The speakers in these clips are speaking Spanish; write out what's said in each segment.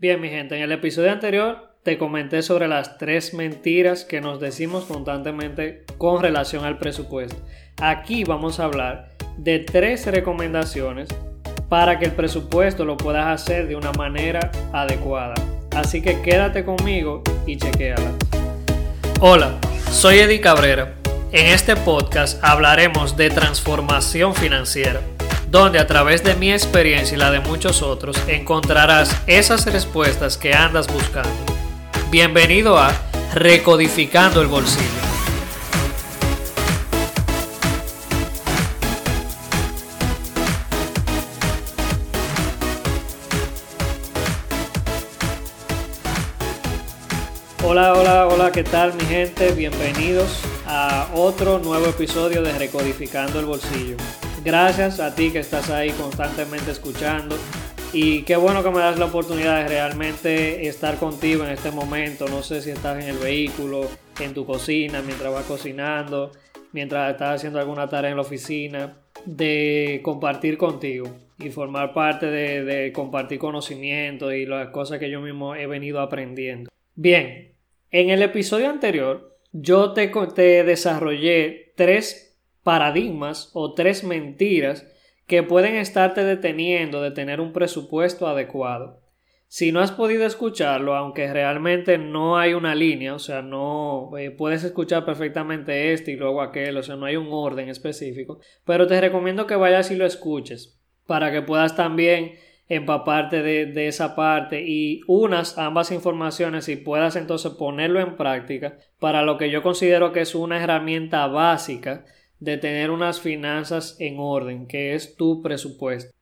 Bien, mi gente, en el episodio anterior te comenté sobre las tres mentiras que nos decimos constantemente con relación al presupuesto. Aquí vamos a hablar de tres recomendaciones para que el presupuesto lo puedas hacer de una manera adecuada. Así que quédate conmigo y chequéala. Hola, soy Eddie Cabrera. En este podcast hablaremos de transformación financiera donde a través de mi experiencia y la de muchos otros encontrarás esas respuestas que andas buscando. Bienvenido a Recodificando el Bolsillo. Hola, hola, hola, ¿qué tal mi gente? Bienvenidos a otro nuevo episodio de Recodificando el Bolsillo. Gracias a ti que estás ahí constantemente escuchando. Y qué bueno que me das la oportunidad de realmente estar contigo en este momento. No sé si estás en el vehículo, en tu cocina, mientras vas cocinando, mientras estás haciendo alguna tarea en la oficina, de compartir contigo y formar parte de, compartir conocimiento y las cosas que yo mismo he venido aprendiendo. Bien, en el episodio anterior yo te, te desarrollé tres paradigmas o tres mentiras que pueden estarte deteniendo de tener un presupuesto adecuado. Si no has podido escucharlo, aunque realmente no hay una línea, o sea, no eh, puedes escuchar perfectamente este y luego aquel, o sea, no hay un orden específico, pero te recomiendo que vayas y lo escuches para que puedas también empaparte de, de esa parte y unas ambas informaciones y puedas entonces ponerlo en práctica para lo que yo considero que es una herramienta básica de tener unas finanzas en orden, que es tu presupuesto.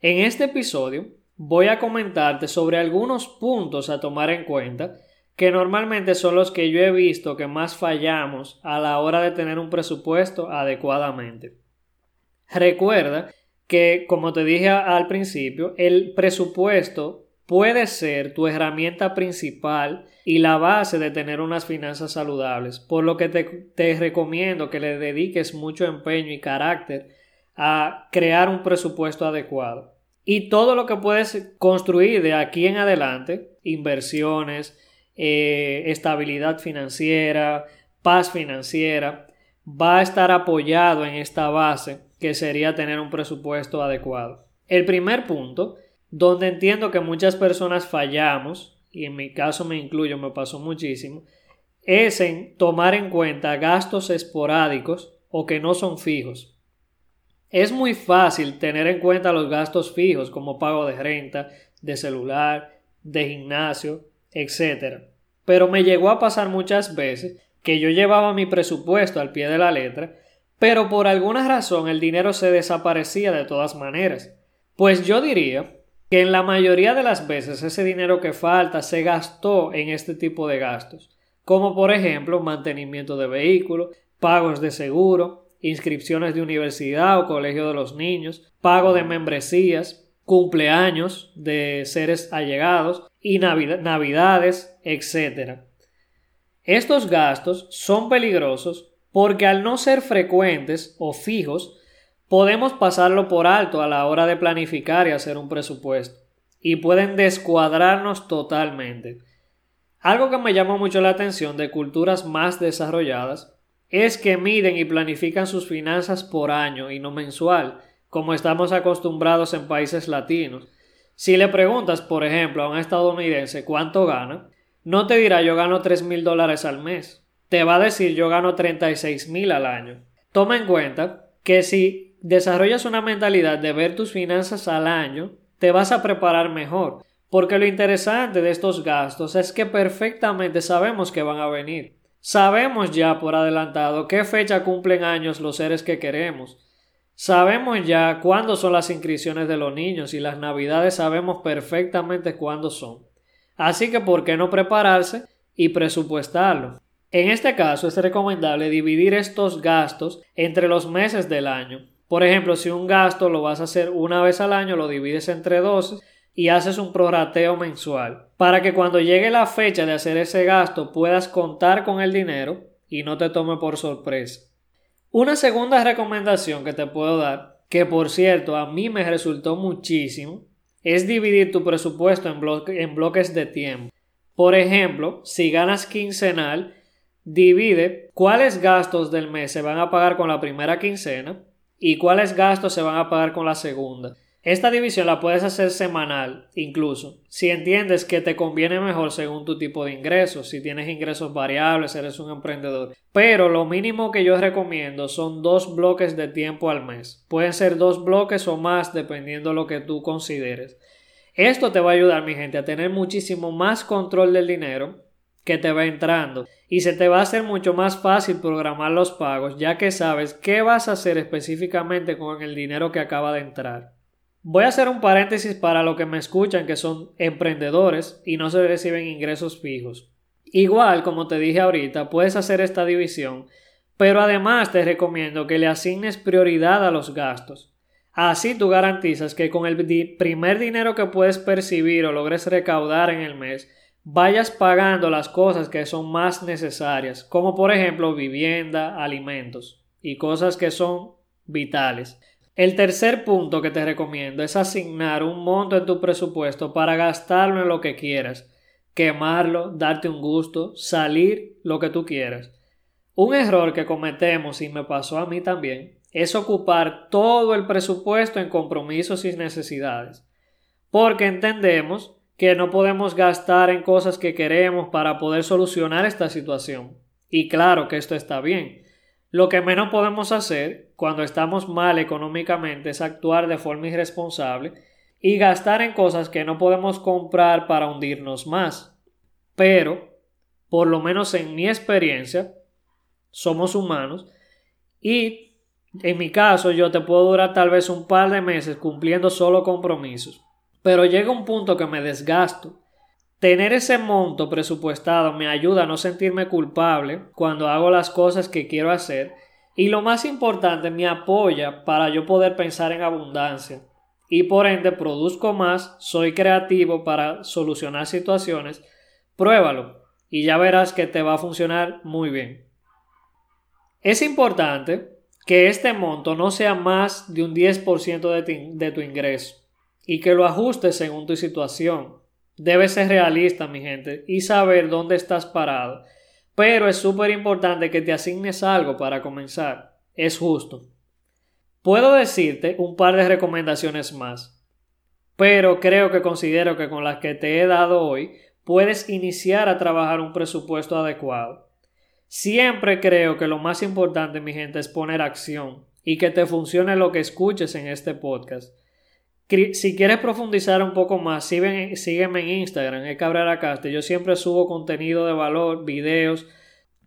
En este episodio voy a comentarte sobre algunos puntos a tomar en cuenta que normalmente son los que yo he visto que más fallamos a la hora de tener un presupuesto adecuadamente. Recuerda que, como te dije al principio, el presupuesto puede ser tu herramienta principal y la base de tener unas finanzas saludables, por lo que te, recomiendo que le dediques mucho empeño y carácter a crear un presupuesto adecuado. Y todo lo que puedes construir de aquí en adelante, inversiones, eh, estabilidad financiera, paz financiera, va a estar apoyado en esta base que sería tener un presupuesto adecuado. El primer punto donde entiendo que muchas personas fallamos, y en mi caso me incluyo, me pasó muchísimo, es en tomar en cuenta gastos esporádicos o que no son fijos. Es muy fácil tener en cuenta los gastos fijos como pago de renta, de celular, de gimnasio, etc. Pero me llegó a pasar muchas veces que yo llevaba mi presupuesto al pie de la letra, pero por alguna razón el dinero se desaparecía de todas maneras. Pues yo diría que en la mayoría de las veces ese dinero que falta se gastó en este tipo de gastos, como por ejemplo mantenimiento de vehículos, pagos de seguro, inscripciones de universidad o colegio de los niños, pago de membresías, cumpleaños de seres allegados y navidades, etc. Estos gastos son peligrosos porque al no ser frecuentes o fijos, podemos pasarlo por alto a la hora de planificar y hacer un presupuesto, y pueden descuadrarnos totalmente. Algo que me llama mucho la atención de culturas más desarrolladas es que miden y planifican sus finanzas por año y no mensual, como estamos acostumbrados en países latinos. Si le preguntas, por ejemplo, a un estadounidense cuánto gana, no te dirá yo gano tres mil dólares al mes. Te va a decir yo gano treinta y seis mil al año. Toma en cuenta que si desarrollas una mentalidad de ver tus finanzas al año, te vas a preparar mejor. Porque lo interesante de estos gastos es que perfectamente sabemos que van a venir. Sabemos ya por adelantado qué fecha cumplen años los seres que queremos. Sabemos ya cuándo son las inscripciones de los niños y las navidades sabemos perfectamente cuándo son. Así que ¿por qué no prepararse y presupuestarlo? En este caso es recomendable dividir estos gastos entre los meses del año por ejemplo, si un gasto lo vas a hacer una vez al año, lo divides entre 12 y haces un prorrateo mensual para que cuando llegue la fecha de hacer ese gasto puedas contar con el dinero y no te tome por sorpresa. Una segunda recomendación que te puedo dar, que por cierto a mí me resultó muchísimo, es dividir tu presupuesto en, en bloques de tiempo. Por ejemplo, si ganas quincenal, divide cuáles gastos del mes se van a pagar con la primera quincena y cuáles gastos se van a pagar con la segunda. Esta división la puedes hacer semanal, incluso, si entiendes que te conviene mejor según tu tipo de ingresos, si tienes ingresos variables, eres un emprendedor. Pero lo mínimo que yo recomiendo son dos bloques de tiempo al mes. Pueden ser dos bloques o más dependiendo lo que tú consideres. Esto te va a ayudar, mi gente, a tener muchísimo más control del dinero que te va entrando y se te va a hacer mucho más fácil programar los pagos ya que sabes qué vas a hacer específicamente con el dinero que acaba de entrar. Voy a hacer un paréntesis para los que me escuchan que son emprendedores y no se reciben ingresos fijos. Igual, como te dije ahorita, puedes hacer esta división, pero además te recomiendo que le asignes prioridad a los gastos. Así tú garantizas que con el primer dinero que puedes percibir o logres recaudar en el mes, vayas pagando las cosas que son más necesarias, como por ejemplo vivienda, alimentos y cosas que son vitales. El tercer punto que te recomiendo es asignar un monto en tu presupuesto para gastarlo en lo que quieras, quemarlo, darte un gusto, salir lo que tú quieras. Un error que cometemos y me pasó a mí también es ocupar todo el presupuesto en compromisos y necesidades, porque entendemos que no podemos gastar en cosas que queremos para poder solucionar esta situación. Y claro que esto está bien, lo que menos podemos hacer cuando estamos mal económicamente es actuar de forma irresponsable y gastar en cosas que no podemos comprar para hundirnos más. Pero, por lo menos en mi experiencia, somos humanos y en mi caso yo te puedo durar tal vez un par de meses cumpliendo solo compromisos. Pero llega un punto que me desgasto. Tener ese monto presupuestado me ayuda a no sentirme culpable cuando hago las cosas que quiero hacer y lo más importante me apoya para yo poder pensar en abundancia. Y por ende produzco más, soy creativo para solucionar situaciones, pruébalo y ya verás que te va a funcionar muy bien. Es importante que este monto no sea más de un 10% de, tu ingreso y que lo ajustes según tu situación Debes ser realista, mi gente, y saber dónde estás parado. Pero es súper importante que te asignes algo para comenzar. Es justo. Puedo decirte un par de recomendaciones más, pero creo que considero que con las que te he dado hoy puedes iniciar a trabajar un presupuesto adecuado. Siempre creo que lo más importante, mi gente, es poner acción y que te funcione lo que escuches en este podcast. Si quieres profundizar un poco más, sígueme, en Instagram, es Cabrera Caste. Yo siempre subo contenido de valor, videos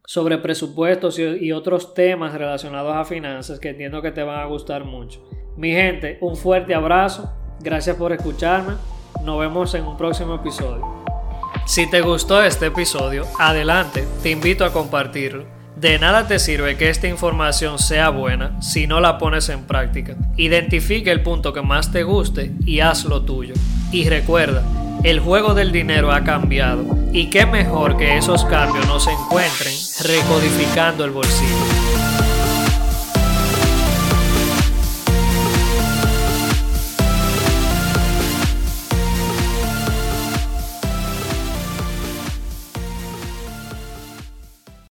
sobre presupuestos y otros temas relacionados a finanzas que entiendo que te van a gustar mucho. Mi gente, un fuerte abrazo. Gracias por escucharme. Nos vemos en un próximo episodio. Si te gustó este episodio, adelante, te invito a compartirlo. De nada te sirve que esta información sea buena si no la pones en práctica. Identifica el punto que más te guste y haz lo tuyo. Y recuerda, el juego del dinero ha cambiado y qué mejor que esos cambios no se encuentren recodificando el bolsillo.